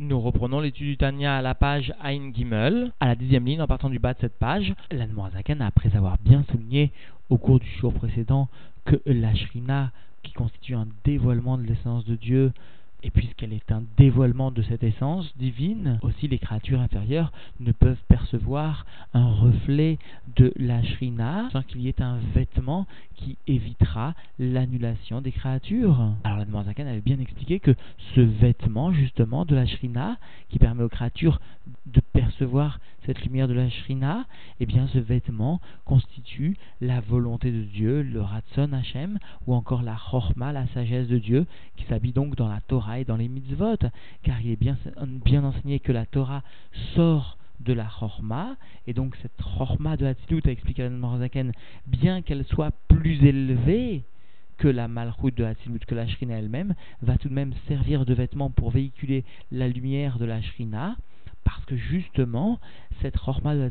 Nous reprenons l'étude du Tania à la page Ein Gimel, à la dixième ligne en partant du bas de cette page. L'Anmoazaken, après avoir bien souligné au cours du jour précédent que la Shrina, qui constitue un dévoilement de l'essence de Dieu, et puisqu'elle est un dévoilement de cette essence divine, aussi les créatures inférieures ne peuvent percevoir un reflet de la shrina sans qu'il y ait un vêtement qui évitera l'annulation des créatures. Alors la Zakan avait bien expliqué que ce vêtement justement de la shrina qui permet aux créatures de percevoir cette lumière de la shrina, eh bien ce vêtement constitue la volonté de Dieu, le Ratson Hashem, ou encore la Chorma, la sagesse de Dieu, qui s'habille donc dans la Torah et dans les mitzvot, car il est bien, bien enseigné que la Torah sort de la Chorma, et donc cette Chorma de Hatzilut, a expliqué à Morzaken, bien qu'elle soit plus élevée que la Malchut de Hatzilut, que la Shrina elle-même, va tout de même servir de vêtement pour véhiculer la lumière de la Shrina, parce que justement, cette Chorma de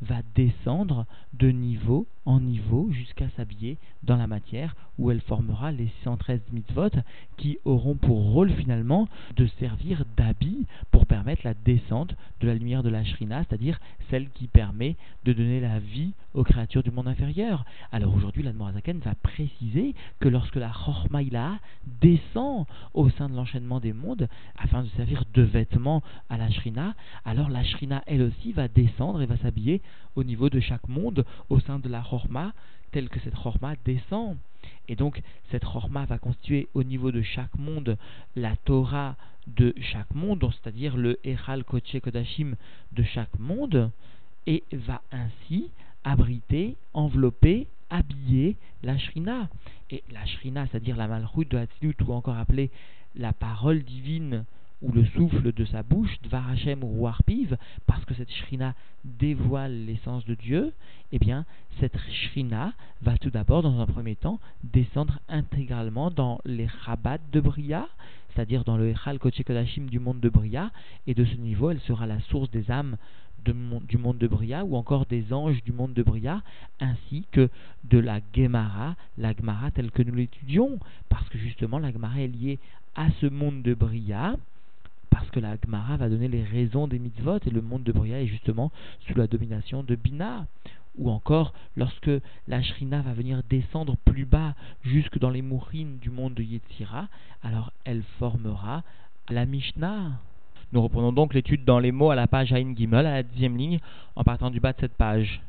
va descendre de niveau en niveau jusqu'à s'habiller dans la matière où elle formera les 113 mitzvot qui auront pour rôle finalement de servir d'habit pour permettre la descente de la lumière de la Shrina, c'est-à-dire celle qui permet de donner la vie aux créatures du monde inférieur. Alors aujourd'hui, l'Admorazaken va préciser que lorsque la Chormaïla descend au sein de l'enchaînement des mondes afin de servir de vêtement à la Shrina, alors la Shrina elle aussi va descendre et va s'habiller au niveau de chaque monde au sein de la Telle que cette Chorma descend. Et donc, cette Chorma va constituer au niveau de chaque monde la Torah de chaque monde, c'est-à-dire le Echal Koche Kodashim de chaque monde, et va ainsi abriter, envelopper, habiller la Shrina. Et la Shrina, c'est-à-dire la Malchut de Hatzilut, ou encore appelée la parole divine ou le souffle de sa bouche, Dvar Hashem ou Arpiv, parce que cette shrina dévoile l'essence de Dieu, eh bien, cette shrina va tout d'abord, dans un premier temps, descendre intégralement dans les rabat de Bria, c'est-à-dire dans le Echal Kodashim du monde de Bria, et de ce niveau, elle sera la source des âmes du monde de Bria ou encore des anges du monde de Bria, ainsi que de la Gemara, la Gemara telle que nous l'étudions, parce que justement la Gemara est liée à ce monde de Bria, parce que la Gemara va donner les raisons des mitzvot et le monde de Bria est justement sous la domination de Bina. Ou encore, lorsque la Shrina va venir descendre plus bas jusque dans les mourines du monde de Yetzira, alors elle formera la Mishnah. Nous reprenons donc l'étude dans les mots à la page Ain Gimel, à la dixième ligne, en partant du bas de cette page.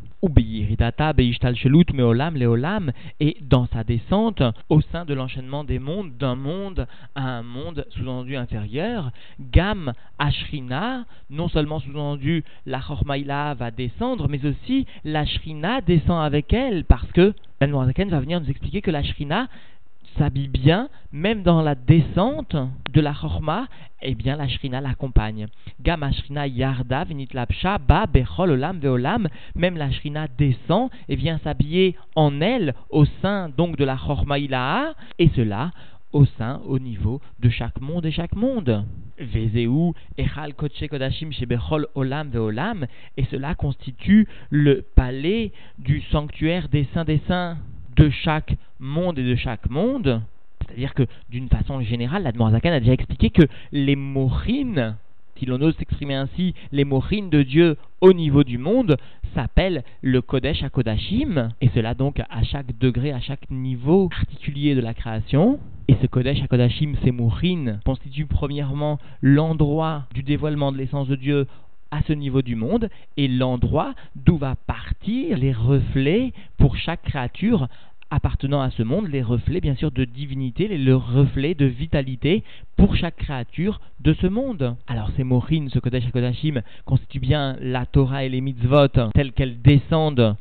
Et dans sa descente au sein de l'enchaînement des mondes, d'un monde à un monde sous-entendu inférieur, Gam Ashrina, non seulement sous-entendu la Chormaïla va descendre, mais aussi la Shrina descend avec elle, parce que Ben va venir nous expliquer que la Shrina s'habille bien, même dans la descente de la chorma, eh bien la shrina l'accompagne. Gam shrina yarda vinit lapsha ba bechol olam veolam, même la shrina descend et vient s'habiller en elle au sein donc de la chorma ilaha, et cela au sein, au niveau de chaque monde et chaque monde. Vezeu, Echal Koche Kodashim Shebechol Olam Veolam, et cela constitue le palais du sanctuaire des saints des saints de chaque monde et de chaque monde. C'est-à-dire que d'une façon générale, la Zakan a déjà expliqué que les morines, si l'on ose s'exprimer ainsi, les morines de Dieu au niveau du monde s'appellent le Kodesh à Kodashim, et cela donc à chaque degré, à chaque niveau particulier de la création. Et ce Kodesh à Kodashim, ces morines, constituent premièrement l'endroit du dévoilement de l'essence de Dieu à ce niveau du monde et l'endroit d'où va partir les reflets pour chaque créature appartenant à ce monde, les reflets bien sûr de divinité, les reflets de vitalité pour chaque créature de ce monde. Alors ces morines, ce Kodesh Kodashim, constituent bien la Torah et les mitzvot telles qu'elles descendent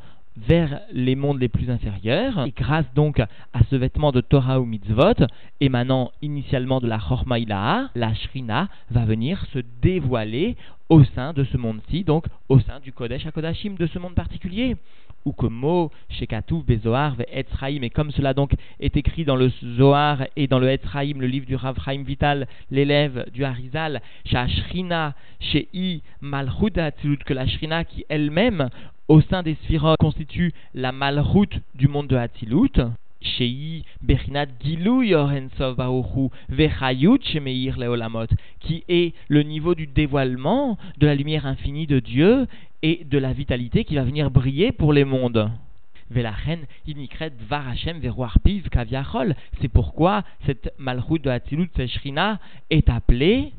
vers les mondes les plus inférieurs. Et grâce donc à ce vêtement de Torah ou mitzvot, émanant initialement de la Chormaïla, la Shrina va venir se dévoiler au sein de ce monde-ci, donc au sein du Kodesh HaKodashim de ce monde particulier. Ou que mot, Shekatouf, Bezoar, Etzraïm, et comme cela donc est écrit dans le Zohar et dans le Etzraïm, le livre du Rav Vital, l'élève du Harizal, Shashrina, Shei, que la Shrina qui elle-même au sein des sphirotes constitue la malroute du monde de Hatzilut, Shei Baruchu Vechayut Shemeir qui est le niveau du dévoilement de la lumière infinie de Dieu et de la vitalité qui va venir briller pour les mondes. Velachen inikret piv. C'est pourquoi cette malchut de Hatzilut Seshrina est appelée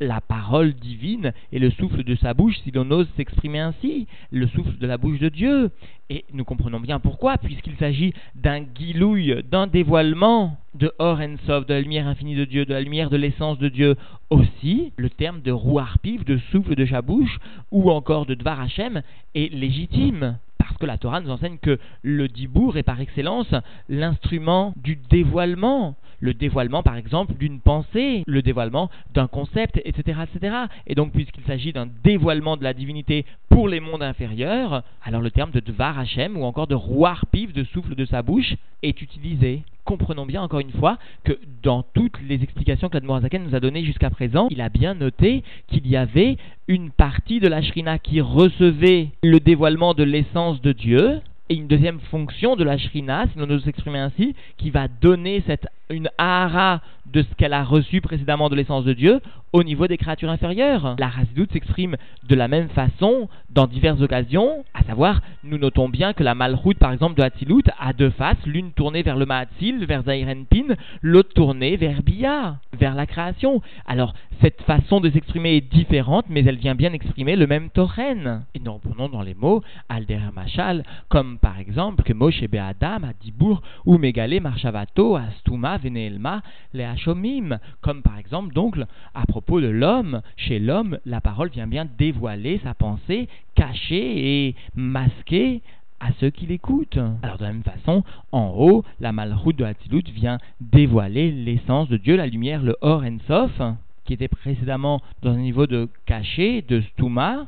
la parole divine et le souffle de sa bouche, si l'on ose s'exprimer ainsi, le souffle de la bouche de Dieu. Et nous comprenons bien pourquoi, puisqu'il s'agit d'un guilouille, d'un dévoilement de Or Ensof, de la lumière infinie de Dieu, de la lumière de l'essence de Dieu. Aussi, le terme de Rouarpiv, de souffle de sa bouche, ou encore de Dvar Hashem, est légitime parce que la Torah nous enseigne que le dibour est par excellence l'instrument du dévoilement. Le dévoilement, par exemple, d'une pensée, le dévoilement d'un concept, etc., etc. Et donc, puisqu'il s'agit d'un dévoilement de la divinité pour les mondes inférieurs, alors le terme de Dvar Hashem ou encore de Roar Piv, de souffle de sa bouche, est utilisé. Comprenons bien encore une fois que dans toutes les explications que l'Admorazaken nous a données jusqu'à présent, il a bien noté qu'il y avait une partie de la Shrina qui recevait le dévoilement de l'essence de Dieu, et une deuxième fonction de la Shrina, si l'on nous s'exprimer ainsi, qui va donner cette, une ahara de ce qu'elle a reçu précédemment de l'essence de Dieu au niveau des créatures inférieures. La Razidout s'exprime de la même façon dans diverses occasions, à savoir, nous notons bien que la Malchut, par exemple, de Hatzilut a deux faces, l'une tournée vers le Mahatzil, vers Zairenpin, l'autre tournée vers Bia, vers la création. Alors, cette façon de s'exprimer est différente, mais elle vient bien exprimer le même Toren. Et nous reprenons dans les mots Alder Machal, comme par exemple que Moshe Be'adam, Adibour, ou Megale Marshavato, Astuma, Veneelma, Leachomim, comme par exemple donc à propos de l'homme, chez l'homme, la parole vient bien dévoiler sa pensée, cachée et masquée à ceux qui l'écoutent. Alors de la même façon, en haut, la malroute de Hatzilut vient dévoiler l'essence de Dieu, la lumière, le Or Ensof, qui était précédemment dans un niveau de caché, de Stuma,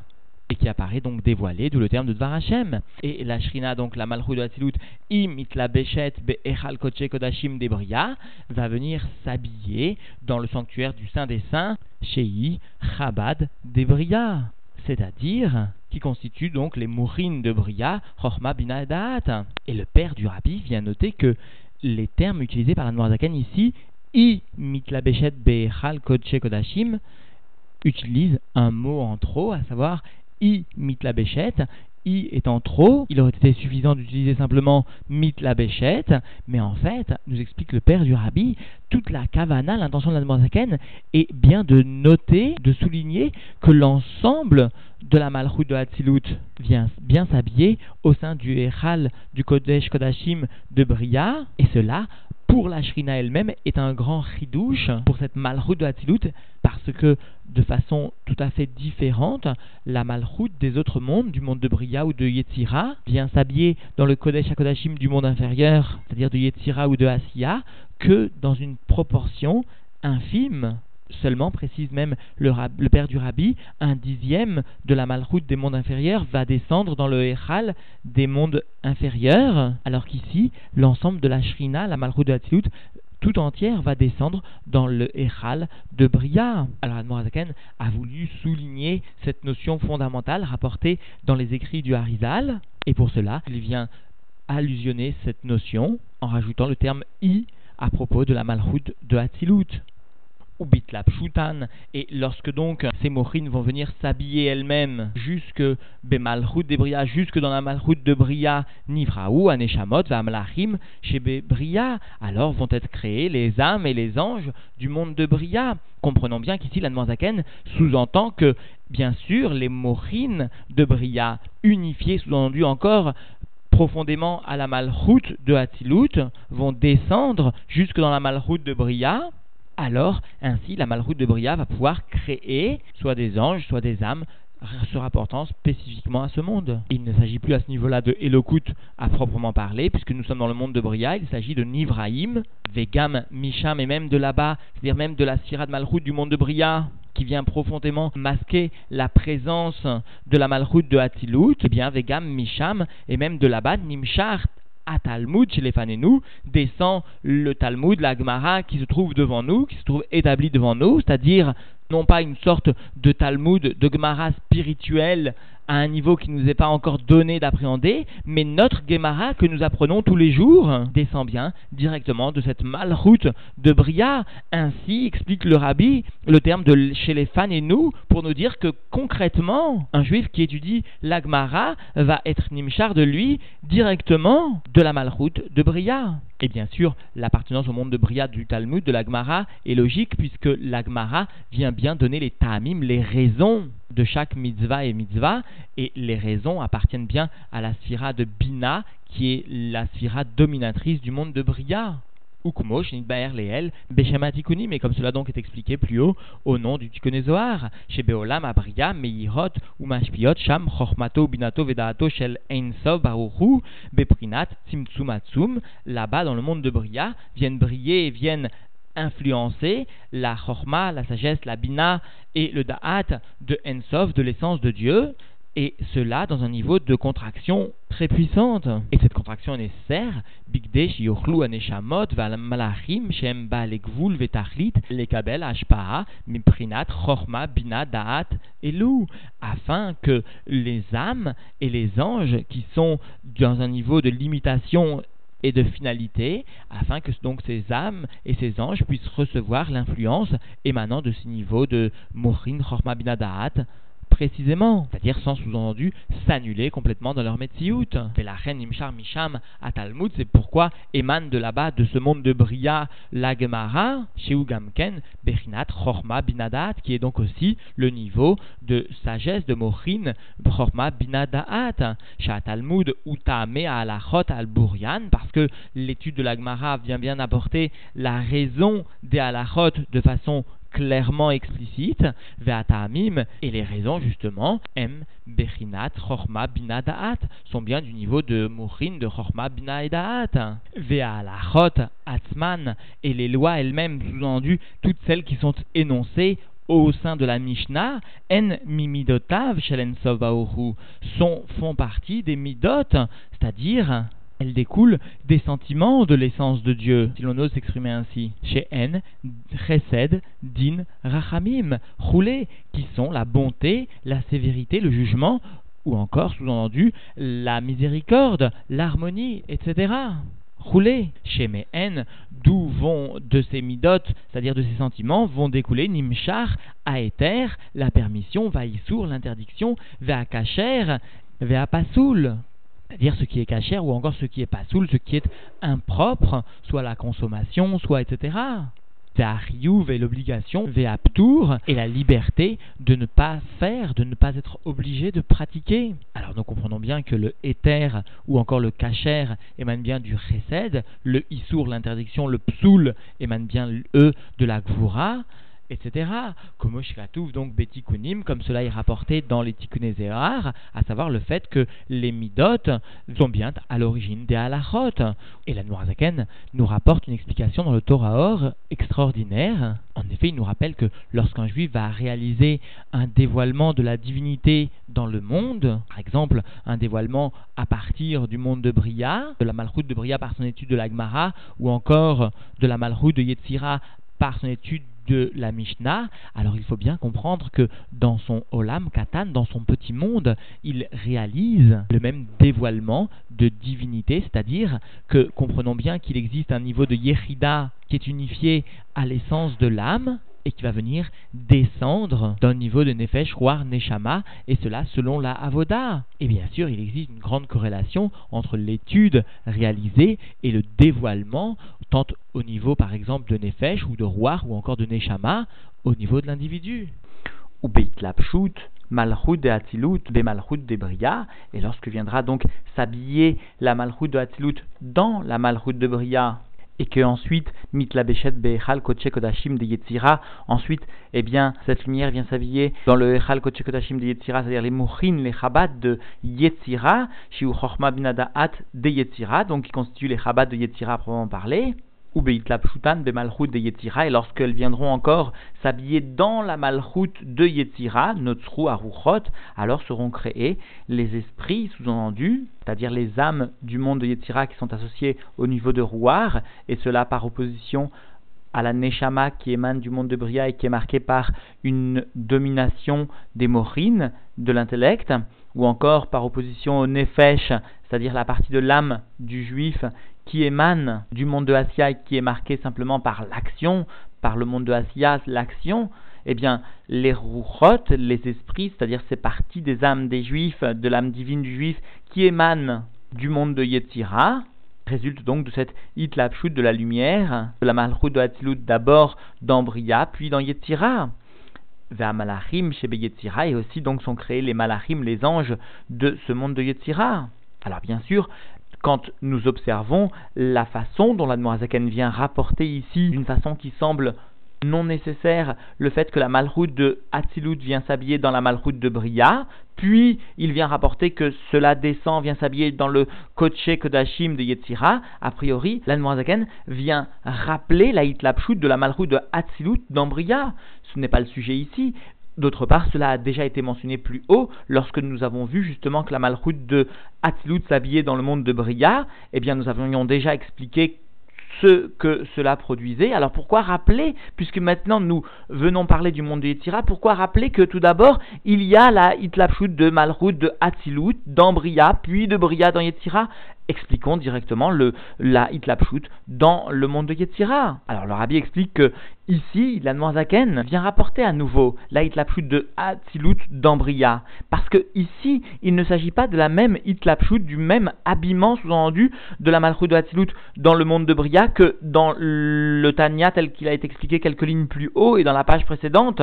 et qui apparaît donc dévoilé, d'où le terme de Dvar Hashem. Et la Shrina, donc la Malchut de Hatzilut, im itla bechet be'echal koche kodashim debria, va venir s'habiller dans le sanctuaire du Saint des Saints, Shei Chabad debria, c'est-à-dire qui constitue donc les mourines de Bria, Chochma Bina Et le père du rabbi vient noter que les termes utilisés par la Noirzakan ici, i mitla bechet be'echal koche kodashim, utilisent un mot en trop, à savoir i mit la. I étant trop, il aurait été suffisant d'utiliser simplement mit la béchette, mais en fait, nous explique le père du rabbi, toute la kavana, l'intention de la Zaken, est bien de noter, de souligner que l'ensemble de la malchut de Hatzilut vient bien s'habiller au sein du Echal du Kodesh Kodashim de Bria, et cela pour la Shrina elle-même est un grand ridouche pour cette malchut de Hatzilut parce que de façon tout à fait différente, la malchut des autres mondes, du monde de Bria ou de Yetzira, vient s'habiller dans le Kodesh HaKodashim du monde inférieur, c'est-à-dire de Yetzira ou de Asiya, que dans une proportion infime seulement, précise même le, père du rabbi, un dixième de la malroute des mondes inférieurs va descendre dans le Echal des mondes inférieurs, alors qu'ici, l'ensemble de la Shrina, la malroute de Hatzilut, tout entière va descendre dans le Echal de Bria. Alors Admorazaken a voulu souligner cette notion fondamentale rapportée dans les écrits du Harizal, et pour cela, il vient allusionner cette notion en rajoutant le terme i à propos de la malroute de Hatzilut ou bitlapshutan, et lorsque donc ces mochines vont venir s'habiller elles-mêmes jusque de Bria, jusque dans la malchut de Bria, nivraou, aneshamot, vamlachim, chez Bria, alors vont être créés les âmes et les anges du monde de Bria. Comprenons bien qu'ici la Zaken sous-entend que, bien sûr, les mochines de Bria, unifiées, sous-entendu encore, profondément à la malchut de Hatzilut, vont descendre jusque dans la malchut de Bria, alors ainsi la malroute de Bria va pouvoir créer soit des anges, soit des âmes se rapportant spécifiquement à ce monde. Il ne s'agit plus à ce niveau-là de Elokut à proprement parler, puisque nous sommes dans le monde de Bria, il s'agit de Nivraïm, Vegam, Misham et même de là-bas, c'est-à-dire même de la Syrah de Malchut du monde de Bria, qui vient profondément masquer la présence de la Malchut de Hatilut, eh bien Vegam, Misham et même de là-bas, Nimshar, à Talmud chez les Fanenu, descend le Talmud, la Gemara qui se trouve devant nous, qui se trouve établi devant nous, c'est-à-dire non pas une sorte de Talmud, de Gemara spirituel à un niveau qui ne nous est pas encore donné d'appréhender, mais notre Gemara que nous apprenons tous les jours descend bien directement de cette malroute de Bria. Ainsi explique le rabbi le terme de chez les fans et nous pour nous dire que concrètement, un juif qui étudie l'Agmara va être nimchar de lui directement de la malroute de Bria. Et bien sûr, l'appartenance au monde de Bria du Talmud, de l'Agmara, est logique puisque l'Agmara vient bien donner les ta'amim, les raisons de chaque mitzvah et mitzvah, et les raisons appartiennent bien à la sphira de Bina, qui est la sphira dominatrice du monde de Bria. Ukmo, Shnitbaer Leel, Beshamatikunim, mais comme cela donc est expliqué plus haut au nom du Tikonezoar, chez Beolam, Abria, Meirot, Umashpiot, Sham, Chochmato, Binato, Vedato, Shel Einsov, Baruchu, Beprinat, Tzimtsumatsum, là-bas dans le monde de Bria, viennent briller et viennent influencer la chorma, la sagesse, la bina et le da'at de Ensov, de l'essence de Dieu, et cela dans un niveau de contraction très puissante. Et cette contraction est nécessaire, Bigdesh Yochlu Aneshamot Malachim Shem Gvul Vetachlit Lekabel Ashpaha Miprinat Chorma Bina Da'at Elu, afin que les âmes et les anges qui sont dans un niveau de limitation et de finalité, afin que donc ces âmes et ces anges puissent recevoir l'influence émanant de ce niveau de Morin Chorma Bina Da'at précisément, c'est-à-dire sans sous-entendu s'annuler complètement dans leur metsiout. Et la reine Imshar Misham à Talmud, c'est pourquoi émane de là-bas, de ce monde de Bria, la Gemara, chez Ugamken, Bechinat, Chorma, Binadat, qui est donc aussi le niveau de sagesse de Mochin, Chorma, Binadaat, chez Talmud, Utame, Alachot, Al-Burian, parce que l'étude de la Gemara vient bien apporter la raison des Alachot de façon clairement explicite, Ve'atamim, et les raisons justement, M, Bechinat, Chorma, Bina, sont bien du niveau de Mourin, de Chorma, Bina et Da'at. Ve'alachot, Atzman, et les lois elles-mêmes, sous-entendu, toutes celles qui sont énoncées au sein de la Mishnah, En Mimidotav Shelen sont, font partie des Midot, c'est-à-dire elle découle des sentiments de l'essence de Dieu, si l'on ose s'exprimer ainsi. Chez En, Din, Rachamim, Roulé, qui sont la bonté, la sévérité, le jugement, ou encore, sous-entendu, la miséricorde, l'harmonie, etc. Roulé chez Mehen, d'où vont de ces midot, c'est-à-dire de ces sentiments, vont découler Nimchar, Aether, la permission, Vaïsour, l'interdiction, Veakacher, Veapasoul c'est-à-dire ce qui est cachère ou encore ce qui est pas soul, ce qui est impropre, soit la consommation, soit etc. Ve'ariuv et l'obligation, ve'aptour et la liberté de ne pas faire, de ne pas être obligé de pratiquer. Alors nous comprenons bien que le éther ou encore le cachère émane bien du chesed, le issour, l'interdiction, le psoul émane bien eux de la gvura, etc. Comme donc Betikunim, comme cela est rapporté dans les Tikkunézéar, à savoir le fait que les Midot sont bien à l'origine des Halachot. Et la Noirzaken nous rapporte une explication dans le Torah Or extraordinaire. En effet, il nous rappelle que lorsqu'un juif va réaliser un dévoilement de la divinité dans le monde, par exemple un dévoilement à partir du monde de Bria, de la Malchut de Bria par son étude de l'Agmara, ou encore de la Malchut de Yetzira par son étude de la Mishnah, alors il faut bien comprendre que dans son Olam Katan, dans son petit monde, il réalise le même dévoilement de divinité, c'est-à-dire que comprenons bien qu'il existe un niveau de Yechida qui est unifié à l'essence de l'âme, et qui va venir descendre d'un niveau de Nefesh, Roar, Neshama, et cela selon la Avoda. Et bien sûr, il existe une grande corrélation entre l'étude réalisée et le dévoilement, tant au niveau par exemple de Nefesh ou de Roar ou encore de Neshama, au niveau de l'individu. Ou Beit Lapshut, Malchut de Hatilut, Be Malchut de Bria, et lorsque viendra donc s'habiller la Malchut de Hatilut dans la Malchut de Bria, et que ensuite mitla bechet be'echal koche kodashim de Yetzira, ensuite, eh bien, cette lumière vient s'habiller dans le kodashim de Yetzira, c'est-à-dire les mouchin, les chabad de Yetzira, shiu chorma binadaat de Yetzira, donc qui constituent les chabad de Yetzira à proprement parler ou de Yetzira, et lorsqu'elles viendront encore s'habiller dans la malchut de Yetzira, Notsru Aruchot, alors seront créés les esprits sous-entendus, c'est-à-dire les âmes du monde de Yetzira qui sont associées au niveau de Rouar, et cela par opposition à la Neshama qui émane du monde de Bria et qui est marquée par une domination des morines, de l'intellect, ou encore par opposition au Nefesh, c'est-à-dire la partie de l'âme du juif qui émane du monde de Asya et qui est marquée simplement par l'action, par le monde de Asya, l'action, eh bien, les rouchot, les esprits, c'est-à-dire ces parties des âmes des juifs, de l'âme divine du juif, qui émanent du monde de Yetzira, résulte donc de cette itlapshut de la lumière, de la malchut de Hatzilut d'abord dans Bria, puis dans Yetzira. Vers Malachim chez Yetzira, et aussi donc sont créés les Malachim, les anges de ce monde de Yetzira. Alors bien sûr, quand nous observons la façon dont la Noazaken vient rapporter ici, d'une façon qui semble non nécessaire le fait que la malroute de Hatzilut vient s'habiller dans la malroute de Bria, puis il vient rapporter que cela descend, vient s'habiller dans le Koche Kodashim de Yetzira, a priori, l'Anmoazaken vient rappeler la Hitlapshut de la malroute de Hatzilut dans Bria. Ce n'est pas le sujet ici. D'autre part, cela a déjà été mentionné plus haut lorsque nous avons vu justement que la malroute de Hatzilut s'habillait dans le monde de Bria. Eh bien, nous avions déjà expliqué ce que cela produisait. Alors pourquoi rappeler, puisque maintenant nous venons parler du monde de Yetzira, pourquoi rappeler que tout d'abord il y a la Hitlapshut de Malchut de Hatzilut dans Bria, puis de Bria dans Yetzira expliquons directement le, la Hitlapshut dans le monde de Yetzira. Alors le rabbi explique que ici, la Zaken vient rapporter à nouveau la Hitlapshut de Hatzilut dans Bria. Parce que ici, il ne s'agit pas de la même Hitlapshut, du même habillement sous-entendu de la Malchut de Hatzilut dans le monde de Bria que dans le Tanya tel qu'il a été expliqué quelques lignes plus haut et dans la page précédente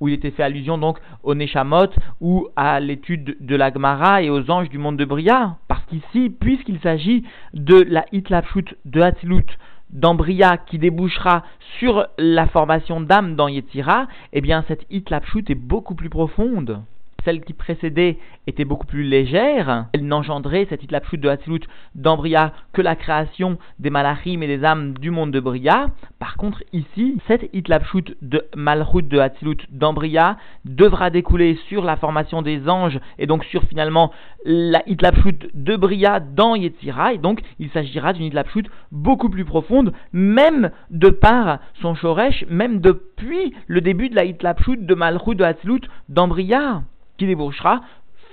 où il était fait allusion donc au Neshamot ou à l'étude de la Gemara et aux anges du monde de Bria. Parce qu'ici, puisqu'il s'agit de la Hitlapshut de Hatzilut dans Bria qui débouchera sur la formation d'âme dans Yetzira, eh bien cette Hitlapshut est beaucoup plus profonde celle qui précédait était beaucoup plus légère, elle n'engendrait cette itlapshut de Hatzilut dans que la création des malachim et des âmes du monde de Bria. Par contre, ici, cette itlapshut de malchut de Hatzilut dans devra découler sur la formation des anges et donc sur finalement la itlapshut de Bria dans Yetzira. Et donc, il s'agira d'une itlapshut beaucoup plus profonde, même de par son shoresh, même depuis le début de la itlapshut de malchut de Hatzilut dans qui débouchera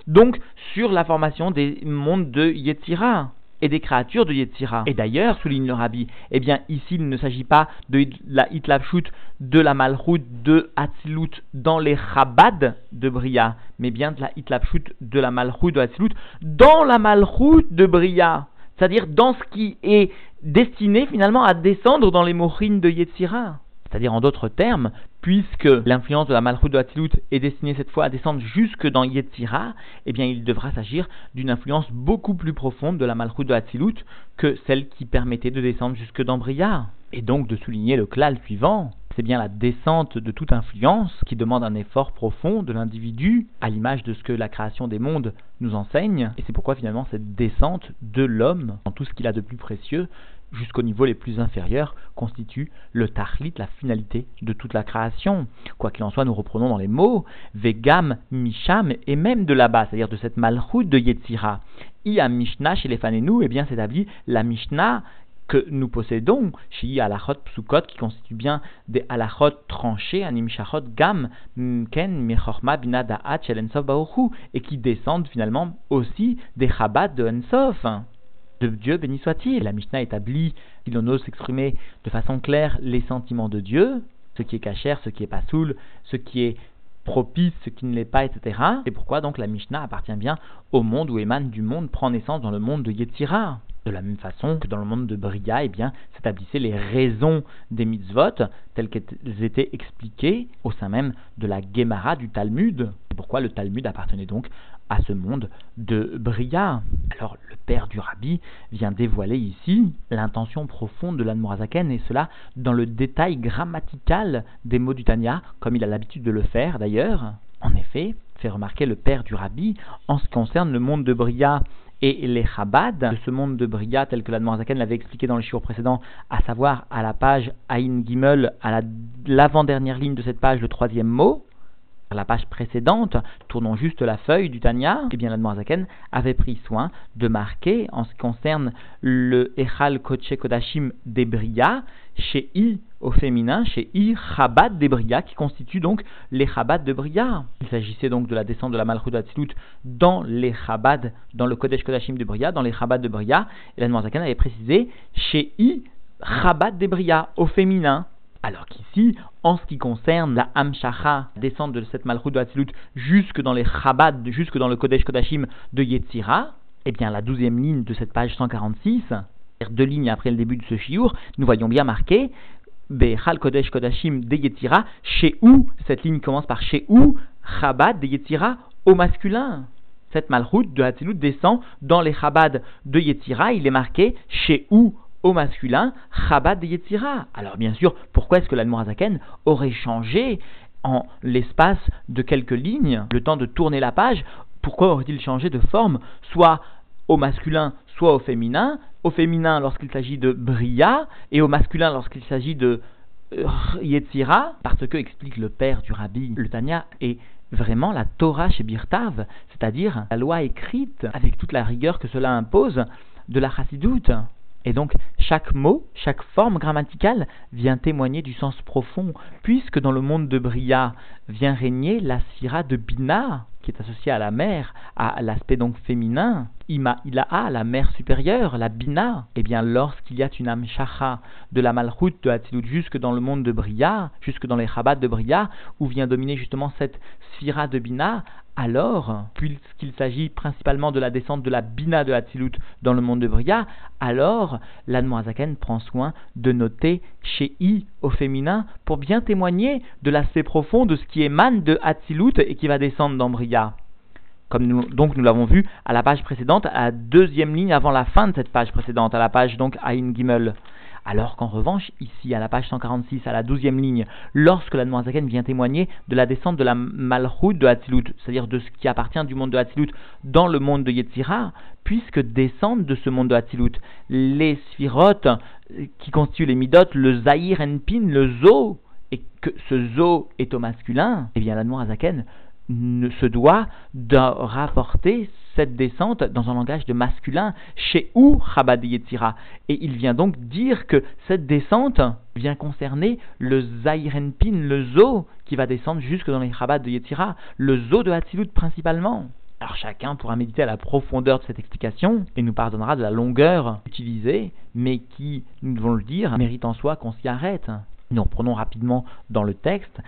donc sur la formation des mondes de Yetzira et des créatures de Yetzira. Et d'ailleurs, souligne le rabbi, eh bien ici il ne s'agit pas de la Hitlapshut de la Malchut de Hatzilut dans les Chabad de Bria, mais bien de la Hitlapshut de la Malchut de Hatzilut dans la Malchut de Bria. C'est-à-dire dans ce qui est destiné finalement à descendre dans les mochines de Yetzira. C'est-à-dire en d'autres termes, puisque l'influence de la Malchut de Hatzilut est destinée cette fois à descendre jusque dans Yetzira, eh bien il devra s'agir d'une influence beaucoup plus profonde de la Malchut de Hatzilut que celle qui permettait de descendre jusque dans Bria. Et donc de souligner le klal suivant, c'est bien la descente de toute influence qui demande un effort profond de l'individu, à l'image de ce que la création des mondes nous enseigne, et c'est pourquoi finalement cette descente de l'homme, dans tout ce qu'il a de plus précieux, jusqu'au niveau les plus inférieurs, constitue le tahlit, la finalité de toute la création. Quoi qu'il en soit, nous reprenons dans les mots vegam, misham, et même de là-bas, c'est-à-dire de cette malchut de Yetzira. a Mishnah chez les Fanenu, eh bien s'établit la Mishnah que nous possédons, chez alachot psukot, qui constitue bien des alachot tranchés, animshachot gam, ken mechorma shel ensof et qui descendent finalement aussi des chabad de ensof de Dieu, béni soit-il. La Mishnah établit, si l'on ose s'exprimer de façon claire, les sentiments de Dieu, ce qui est cachère, ce qui est pas soul, ce qui est propice, ce qui ne l'est pas, etc. C'est pourquoi donc la Mishnah appartient bien au monde où émane du monde, prend naissance dans le monde de Yetzira. De la même façon que dans le monde de Bria, eh bien, s'établissaient les raisons des mitzvot telles qu'elles étaient expliquées au sein même de la Gemara du Talmud. C'est pourquoi le Talmud appartenait donc à ce monde de Bria. Alors le père du rabbi vient dévoiler ici l'intention profonde de l'Anmorazaken et cela dans le détail grammatical des mots du Tanya, comme il a l'habitude de le faire d'ailleurs. En effet, fait remarquer le père du rabbi, en ce qui concerne le monde de Bria et les Chabad de ce monde de Bria tel que l'Anmorazaken l'avait expliqué dans le chiot précédent, à savoir à la page Aïn Gimel, à l'avant-dernière ligne de cette page, le troisième mot, la page précédente, tournons juste la feuille du Tanya, eh bien l'Admorazaken avait pris soin de marquer en ce qui concerne le Echal Koche Kodashim d'Ebria, chez I au féminin, chez I Chabad d'Ebria, qui constitue donc les Chabad de Bria. Il s'agissait donc de la descente de la Malchut Atzilut dans les Chabad, dans le Kodesh Kodashim de Bria, dans les Chabad de Bria, et l'Admorazaken avait précisé chez I Chabad d'Ebria au féminin. Alors qu'ici, en ce qui concerne la Hamshacha, descente de cette Malchut de Hatzilut jusque dans les Chabad, jusque dans le Kodesh Kodashim de Yetzira, eh bien la douzième ligne de cette page 146, deux lignes après le début de ce shiur, nous voyons bien marqué Bechal Kodesh Kodashim de Yetzira, chez où, cette ligne commence par chez où, Chabad de Yetzira au masculin. Cette Malchut de Hatzilut descend dans les Chabad de Yetzira, il est marqué chez où au masculin, Chabad Yetzira. Alors bien sûr, pourquoi est-ce que l'Admorazaken aurait changé en l'espace de quelques lignes, le temps de tourner la page Pourquoi aurait-il changé de forme, soit au masculin, soit au féminin? Au féminin lorsqu'il s'agit de Bria, et au masculin lorsqu'il s'agit de euh, Yetzira, parce que, explique le père du rabbi, le Tanya, est vraiment la Torah chez Birtav, c'est-à-dire la loi écrite avec toute la rigueur que cela impose de la chassidoute. Et donc, chaque mot, chaque forme grammaticale vient témoigner du sens profond, puisque dans le monde de Bria vient régner la sphira de Bina, qui est associée à la mère, à l'aspect donc féminin, Ima Ilaha, la mère supérieure, la Bina, et eh bien lorsqu'il y a une Amshacha de la Malchut de Hatzilut jusque dans le monde de Bria, jusque dans les Chabad de Bria, où vient dominer justement cette sphira de Bina, alors, puisqu'il s'agit principalement de la descente de la Bina de Hatzilut dans le monde de Bria, alors l'Admoazaken prend soin de noter chez I au féminin pour bien témoigner de l'aspect profond de ce qui émane de Hatzilut et qui va descendre dans Bria. Comme nous, donc nous l'avons vu à la page précédente, à la deuxième ligne avant la fin de cette page précédente, à la page donc Aïn Gimel. Alors qu'en revanche, ici, à la page 146, à la douzième ligne, lorsque la Zaken vient témoigner de la descente de la Malchut de Hatzilut, c'est-à-dire de ce qui appartient du monde de Hatzilut dans le monde de Yetzira, puisque descendent de ce monde de Hatzilut les sphirotes qui constituent les midot, le Zahir Enpin, le Zo, et que ce Zo est au masculin, eh bien la Zaken ne se doit de rapporter cette descente dans un langage de masculin chez ou Chabad Yetzira. Et il vient donc dire que cette descente vient concerner le Zairenpin, le Zo, qui va descendre jusque dans les Chabad de Yetzira, le Zo de Hatzilut principalement. Alors chacun pourra méditer à la profondeur de cette explication et nous pardonnera de la longueur utilisée, mais qui, nous devons le dire, mérite en soi qu'on s'y arrête. Nous reprenons rapidement dans le texte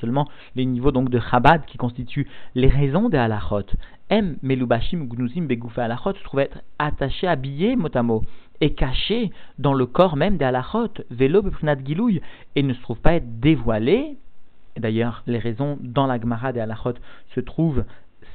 seulement les niveaux donc de Chabad qui constituent les raisons des halachot. M, Melubashim, Gnuzim, Begoufé halachot se trouvent être attachés, habillés mot à mot, et cachés dans le corps même des halachot, Velo, Beprinat Gilouy, et ne se trouvent pas être dévoilés. D'ailleurs, les raisons dans la Gemara des halachot se trouvent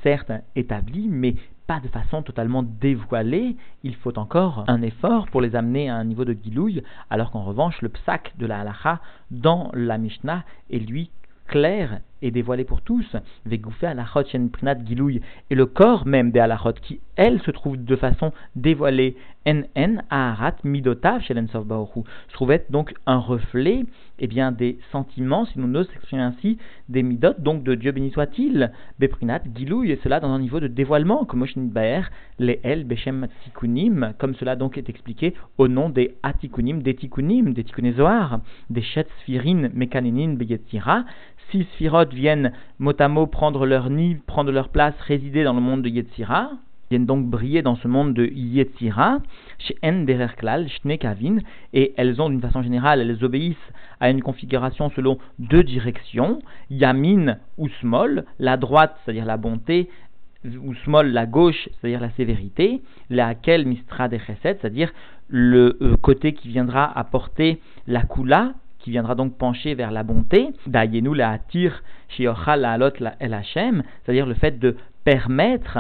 certes établies, mais pas de façon totalement dévoilée, il faut encore un effort pour les amener à un niveau de guilouille, alors qu'en revanche, le psak de la halacha dans la Mishnah est lui clair et dévoilé pour tous, Vegoufé alachot prinat gilouy, et le corps même des alachot qui, elle, se trouve de façon dévoilée, en aharat midotav chez se trouve être donc un reflet eh bien, des sentiments, si nous n'osons s'exprimer ainsi, des midot, donc de Dieu béni soit-il, beprinat gilouy, et cela dans un niveau de dévoilement, comme Baer, les el bechem tikunim, comme cela donc est expliqué au nom des atikunim, des tikunim, des tikunézoar, des chet sphirines, mekaninin, beyetzira, si Sphirot viennent mot à mot prendre leur nid, prendre leur place, résider dans le monde de Yetzira, viennent donc briller dans ce monde de Yetzira, chez En et elles ont d'une façon générale, elles obéissent à une configuration selon deux directions, Yamin ou Smol, la droite, c'est-à-dire la bonté, ou Smol, la gauche, c'est-à-dire la sévérité, laquelle Mistra de c'est-à-dire le euh, côté qui viendra apporter la Kula, qui viendra donc pencher vers la bonté, Dayenu la la el c'est-à-dire le fait de permettre,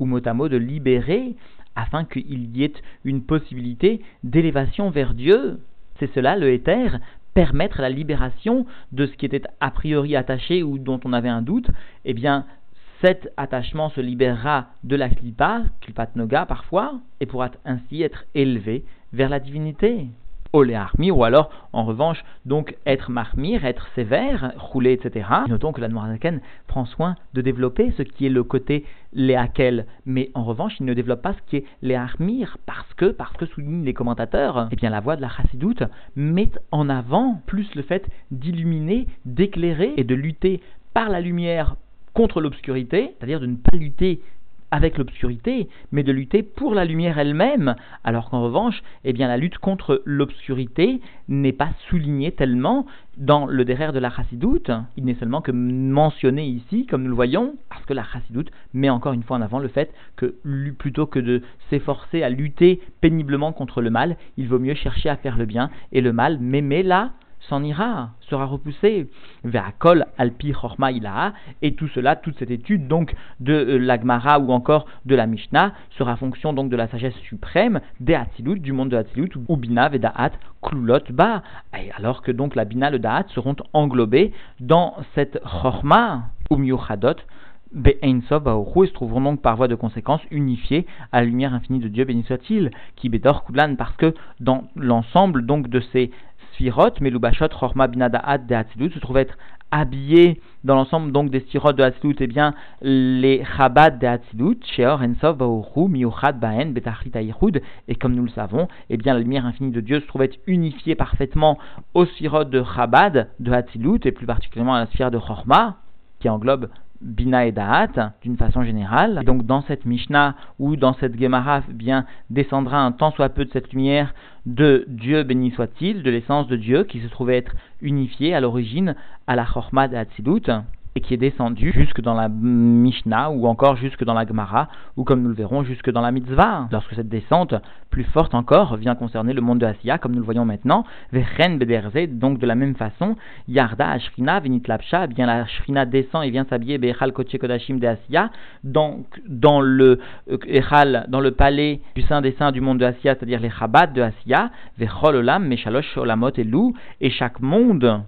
ou mot à mot, de libérer, afin qu'il y ait une possibilité d'élévation vers Dieu. C'est cela le éther, permettre la libération de ce qui était a priori attaché ou dont on avait un doute, eh bien, cet attachement se libérera de la klipa, klipat noga parfois, et pourra ainsi être élevé vers la divinité. Olé armir, ou alors, en revanche, donc être marmir, être sévère, rouler, etc. Notons que la Noirzaken prend soin de développer ce qui est le côté léakel, mais en revanche, il ne développe pas ce qui est les armir, parce que, parce que soulignent les commentateurs, eh bien la voix de la chassidoute met en avant plus le fait d'illuminer, d'éclairer et de lutter par la lumière contre l'obscurité, c'est-à-dire de ne pas lutter avec l'obscurité, mais de lutter pour la lumière elle-même, alors qu'en revanche, eh la lutte contre l'obscurité n'est pas soulignée tellement dans le derrière de la chassidoute. Il n'est seulement que mentionné ici, comme nous le voyons, parce que la chassidoute met encore une fois en avant le fait que plutôt que de s'efforcer à lutter péniblement contre le mal, il vaut mieux chercher à faire le bien, et le mal, m'aimer là, s'en ira, sera repoussé. vers kol alpi chorma ilaha, et tout cela, toute cette étude donc de euh, l'Agmara ou encore de la Mishnah sera fonction donc de la sagesse suprême des Hatzilut, du monde de Hatzilut, ou Bina Vedaat Klulot Ba, alors que donc la Bina le Da'at seront englobés dans cette chorma ou Miuchadot, Be'einsov et se trouveront donc par voie de conséquence unifiés à la lumière infinie de Dieu, béni soit-il, qui Bedor Kudlan, parce que dans l'ensemble donc de ces Sphirot, Melubashot, Chorma, Binadaat, de Hatzilut, se trouvent être habillés dans l'ensemble donc des Sphirot de Hatzilut, eh bien, les Chabad de Hatzilut, Sheor, Ensov, Baoru, Miuchad, Baen, Betachrit, et comme nous le savons, eh bien, la lumière infinie de Dieu se trouve être unifiée parfaitement aux Sphirot de Chabad, de Hatzilut, et plus particulièrement à la sphère de Chorma, qui englobe Bina et Da'at, d'une façon générale. Et donc dans cette Mishnah ou dans cette Gemara, bien descendra un tant soit peu de cette lumière de Dieu béni soit-il, de l'essence de Dieu qui se trouvait être unifiée à l'origine à la Chorma et qui est descendu jusque dans la Mishnah ou encore jusque dans la Gemara ou comme nous le verrons jusque dans la Mitzvah. Lorsque cette descente plus forte encore vient concerner le monde de Asiya comme nous le voyons maintenant, Vechen Bederze, donc de la même façon, Yarda Ashrina Venit Lapsha, eh bien la Ashrina descend et vient s'habiller Bechal Koche Kodashim de Asiya, donc dans le euh, dans le palais du Saint des Saints du monde de Asiya, c'est-à-dire les Chabad de Asiya, Vechol Olam, Meshalosh Olamot et Lou, et chaque monde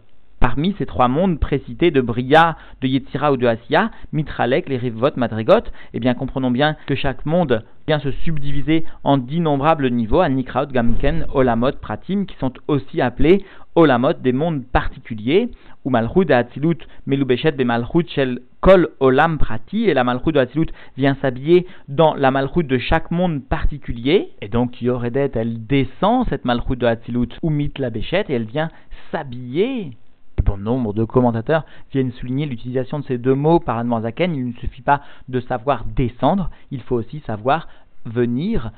parmi ces trois mondes précités de Bria, de Yetzira ou de Asiya, Mitralek, les Rivot, Madrigot, eh bien comprenons bien que chaque monde vient se subdiviser en d'innombrables niveaux, Anikraut, Gamken, Olamot, Pratim, qui sont aussi appelés Olamot, des mondes particuliers, ou Malchut de Hatzilut, Melubeshet be Malchut shel Kol Olam Prati, et la Malchut de Hatzilut vient s'habiller dans la Malchut de chaque monde particulier, et donc Yoredet, elle descend cette Malchut de Hatzilut, ou Mit la et elle vient s'habiller bon nombre de commentateurs viennent souligner l'utilisation de ces deux mots par Anne Zaken. Il ne suffit pas de savoir descendre, il faut aussi savoir venir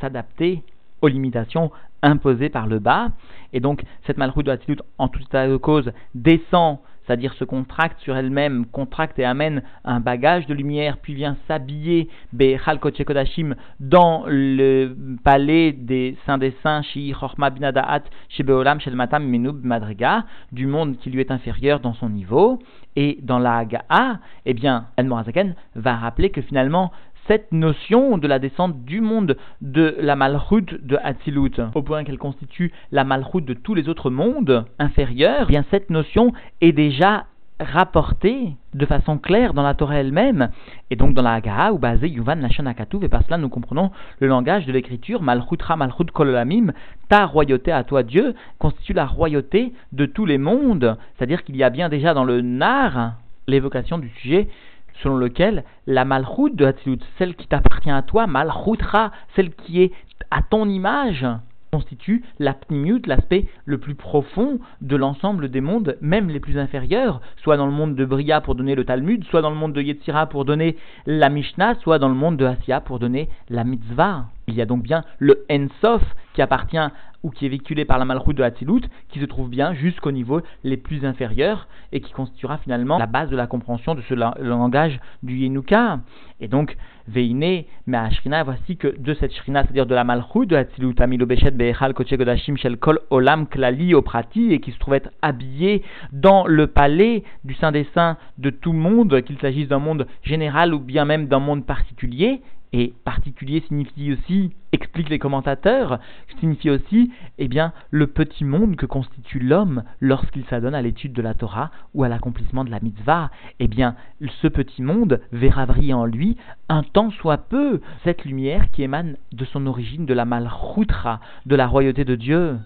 s'adapter aux limitations imposées par le bas. Et donc, cette malroute de en toute état de cause, descend c'est-à-dire se contracte sur elle-même, contracte et amène un bagage de lumière, puis vient s'habiller Behal Kodashim dans le palais des saints des saints, Shi Chorma Binadaat, Shebeolam Shelmatam Menub Madriga, du monde qui lui est inférieur dans son niveau. Et dans la Hagaa, eh bien, El Morazaken va rappeler que finalement, cette notion de la descente du monde de la malchoute de Hatzilut, au point qu'elle constitue la malchoute de tous les autres mondes inférieurs, eh bien cette notion est déjà rapportée de façon claire dans la Torah elle-même, et donc dans la Haggaha, ou basé Yuvan Lashon et par cela nous comprenons le langage de l'écriture, Malchutra Malchut Kololamim, ta royauté à toi Dieu, constitue la royauté de tous les mondes, c'est-à-dire qu'il y a bien déjà dans le Nar l'évocation du sujet selon lequel la malchoute de Hatzilut, celle qui t'appartient à toi, malchoutra, celle qui est à ton image, constitue la l'aspect le plus profond de l'ensemble des mondes, même les plus inférieurs, soit dans le monde de Bria pour donner le Talmud, soit dans le monde de Yetzira pour donner la Mishnah, soit dans le monde de Asiya pour donner la Mitzvah. Il y a donc bien le Ensof qui appartient ou qui est véhiculé par la malroute de Hatzilut, qui se trouve bien jusqu'au niveau les plus inférieurs et qui constituera finalement la base de la compréhension de ce langage du Yenuka. Et donc, Veine, mais Ashrina, voici que de cette Shrina, c'est-à-dire de la malroute de Hatzilut, Amilo Beshet, Behechal, Koche Godashim, Kol, Olam, Klali, Oprati, et qui se trouve être habillé dans le palais du Saint des de tout monde, qu'il s'agisse d'un monde général ou bien même d'un monde particulier, et particulier signifie aussi, expliquent les commentateurs, signifie aussi, eh bien, le petit monde que constitue l'homme lorsqu'il s'adonne à l'étude de la Torah ou à l'accomplissement de la mitzvah. Eh bien, ce petit monde verra briller en lui un temps soit peu cette lumière qui émane de son origine de la malchoutra, de la royauté de Dieu.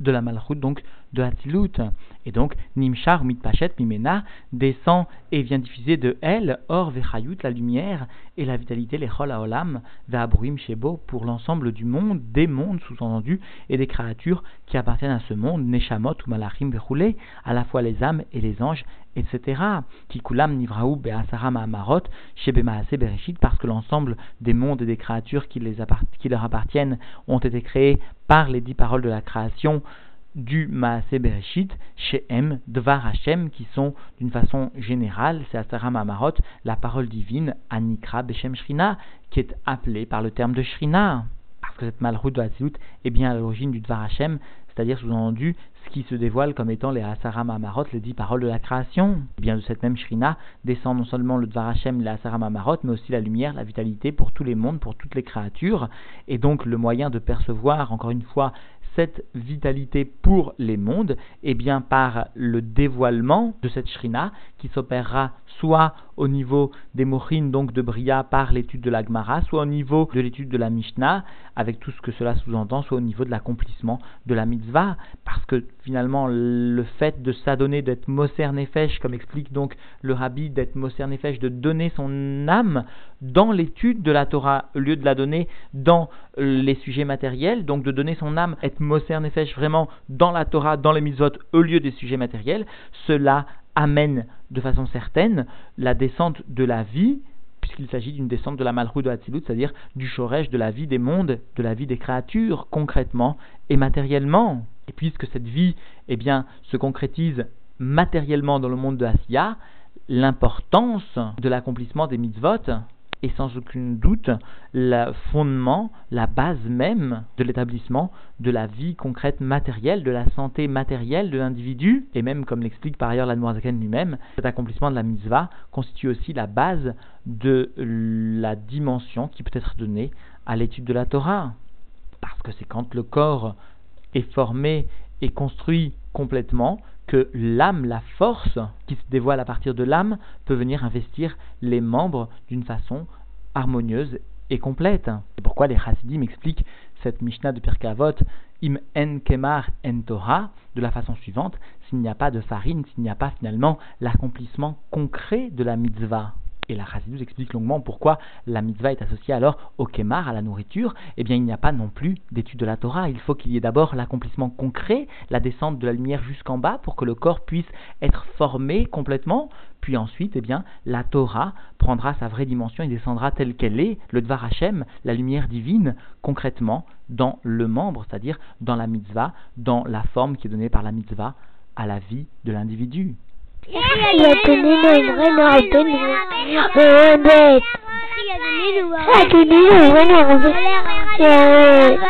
de la malchoute, donc de Hatzilut. Et donc, Nimchar Mitpachet Mimena descend et vient diffuser de elle, Or Vechayut, la lumière, et la vitalité, les Chol Haolam, Ve'abruim Shebo, pour l'ensemble du monde, des mondes sous-entendus, et des créatures qui appartiennent à ce monde, Neshamot ou Malachim Vechoulé, à la fois les âmes et les anges, etc. Kikulam Nivraou Be'asaram Amarot, Shebemaase Bereshit, parce que l'ensemble des mondes et des créatures qui, qui leur appartiennent ont été créés par les dix paroles de la création, du Maaseh Bereshit, chez M, Dvar Hashem, qui sont d'une façon générale, c'est Asaram Amarot, la parole divine, Anikra Beshem Shrina, qui est appelée par le terme de Shrina. Parce que cette malroute de est bien à l'origine du Dvar Hashem, c'est-à-dire sous-entendu ce qui se dévoile comme étant les Asaram Amarot, les dix paroles de la création. Et bien de cette même Shrina descend non seulement le Dvar Hashem, les Asaram Amarot, mais aussi la lumière, la vitalité pour tous les mondes, pour toutes les créatures. Et donc le moyen de percevoir, encore une fois, cette vitalité pour les mondes Eh bien par le dévoilement de cette shrina qui s'opérera soit au niveau des mochines, donc de Bria, par l'étude de la Gemara, soit au niveau de l'étude de la Mishnah, avec tout ce que cela sous-entend, soit au niveau de l'accomplissement de la mitzvah, parce que finalement, le fait de s'adonner, d'être Moser Nefesh, comme explique donc le rabbi, d'être Moser Nefesh, de donner son âme dans l'étude de la Torah, au lieu de la donner dans les sujets matériels, donc de donner son âme, être Moser Nefesh vraiment dans la Torah, dans les mitzvot, au lieu des sujets matériels, cela amène de façon certaine la descente de la vie, puisqu'il s'agit d'une descente de la malroue de Hatzilut, c'est-à-dire du chorège de la vie des mondes, de la vie des créatures, concrètement et matériellement. Et puisque cette vie eh bien, se concrétise matériellement dans le monde de Asiya, l'importance de l'accomplissement des mitzvot et sans aucun doute le fondement, la base même de l'établissement de la vie concrète matérielle, de la santé matérielle de l'individu, et même comme l'explique par ailleurs l'Admorazaken lui-même, cet accomplissement de la mitzvah constitue aussi la base de la dimension qui peut être donnée à l'étude de la Torah. Parce que c'est quand le corps est formé et construit complètement que l'âme, la force qui se dévoile à partir de l'âme, peut venir investir les membres d'une façon harmonieuse et complète. C'est pourquoi les Hasidim expliquent cette Mishnah de Pirkavot, im en kemar en Torah, de la façon suivante, s'il n'y a pas de farine, s'il n'y a pas finalement l'accomplissement concret de la mitzvah. Et la Chassidus explique longuement pourquoi la mitzvah est associée alors au kemar, à la nourriture. Eh bien, il n'y a pas non plus d'étude de la Torah. Il faut qu'il y ait d'abord l'accomplissement concret, la descente de la lumière jusqu'en bas pour que le corps puisse être formé complètement. Puis ensuite, eh bien, la Torah prendra sa vraie dimension et descendra telle qu'elle est, le Dvar Hashem, la lumière divine, concrètement dans le membre, c'est-à-dire dans la mitzvah, dans la forme qui est donnée par la mitzvah à la vie de l'individu. Il a donné le vrai noir donné le bête. Il a donné le vrai noir bête.